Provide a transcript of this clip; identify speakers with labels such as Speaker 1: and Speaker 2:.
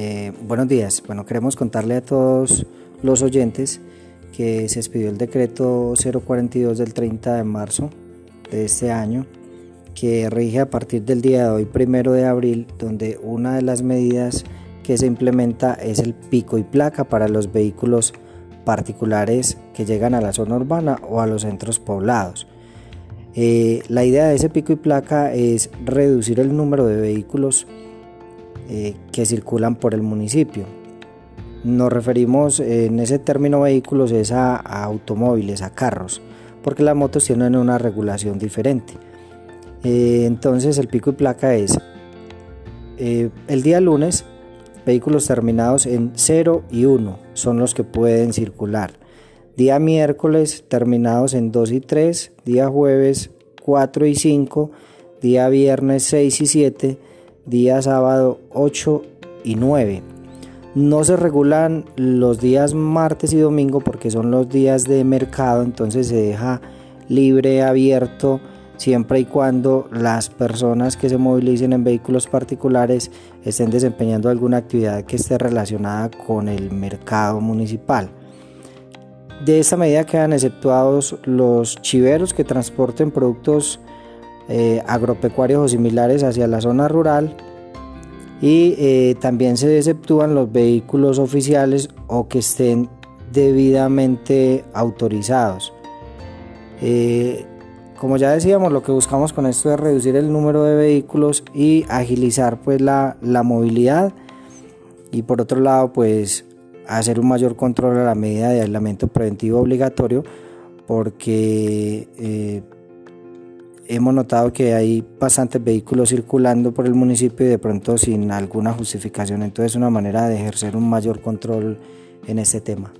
Speaker 1: Eh, buenos días. Bueno, queremos contarle a todos los oyentes que se expidió el decreto 042 del 30 de marzo de este año que rige a partir del día de hoy, primero de abril, donde una de las medidas que se implementa es el pico y placa para los vehículos particulares que llegan a la zona urbana o a los centros poblados. Eh, la idea de ese pico y placa es reducir el número de vehículos eh, que circulan por el municipio. Nos referimos en ese término vehículos es a, automóviles, a carros, porque las motos tienen una regulación diferente. Eh, entonces el pico y placa es eh, el día lunes vehículos terminados en 0 y 1 son los que pueden circular. Día miércoles terminados en 2 y 3, día jueves 4 y 5, día viernes 6 y 7, día sábado 8 y 9. No se regulan los días martes y domingo porque son los días de mercado, entonces se deja libre, abierto, siempre y cuando las personas que se movilicen en vehículos particulares estén desempeñando alguna actividad que esté relacionada con el mercado municipal. De esta medida quedan exceptuados los chiveros que transporten productos eh, agropecuarios o similares hacia la zona rural y eh, también se exceptúan los vehículos oficiales o que estén debidamente autorizados. Eh, como ya decíamos, lo que buscamos con esto es reducir el número de vehículos y agilizar pues la, movilidad y por otro lado pues hacer un mayor control a la medida de aislamiento preventivo obligatorio porque hemos notado que hay bastantes vehículos circulando por el municipio y de pronto sin alguna justificación. Entonces es una manera de ejercer un mayor control en este tema.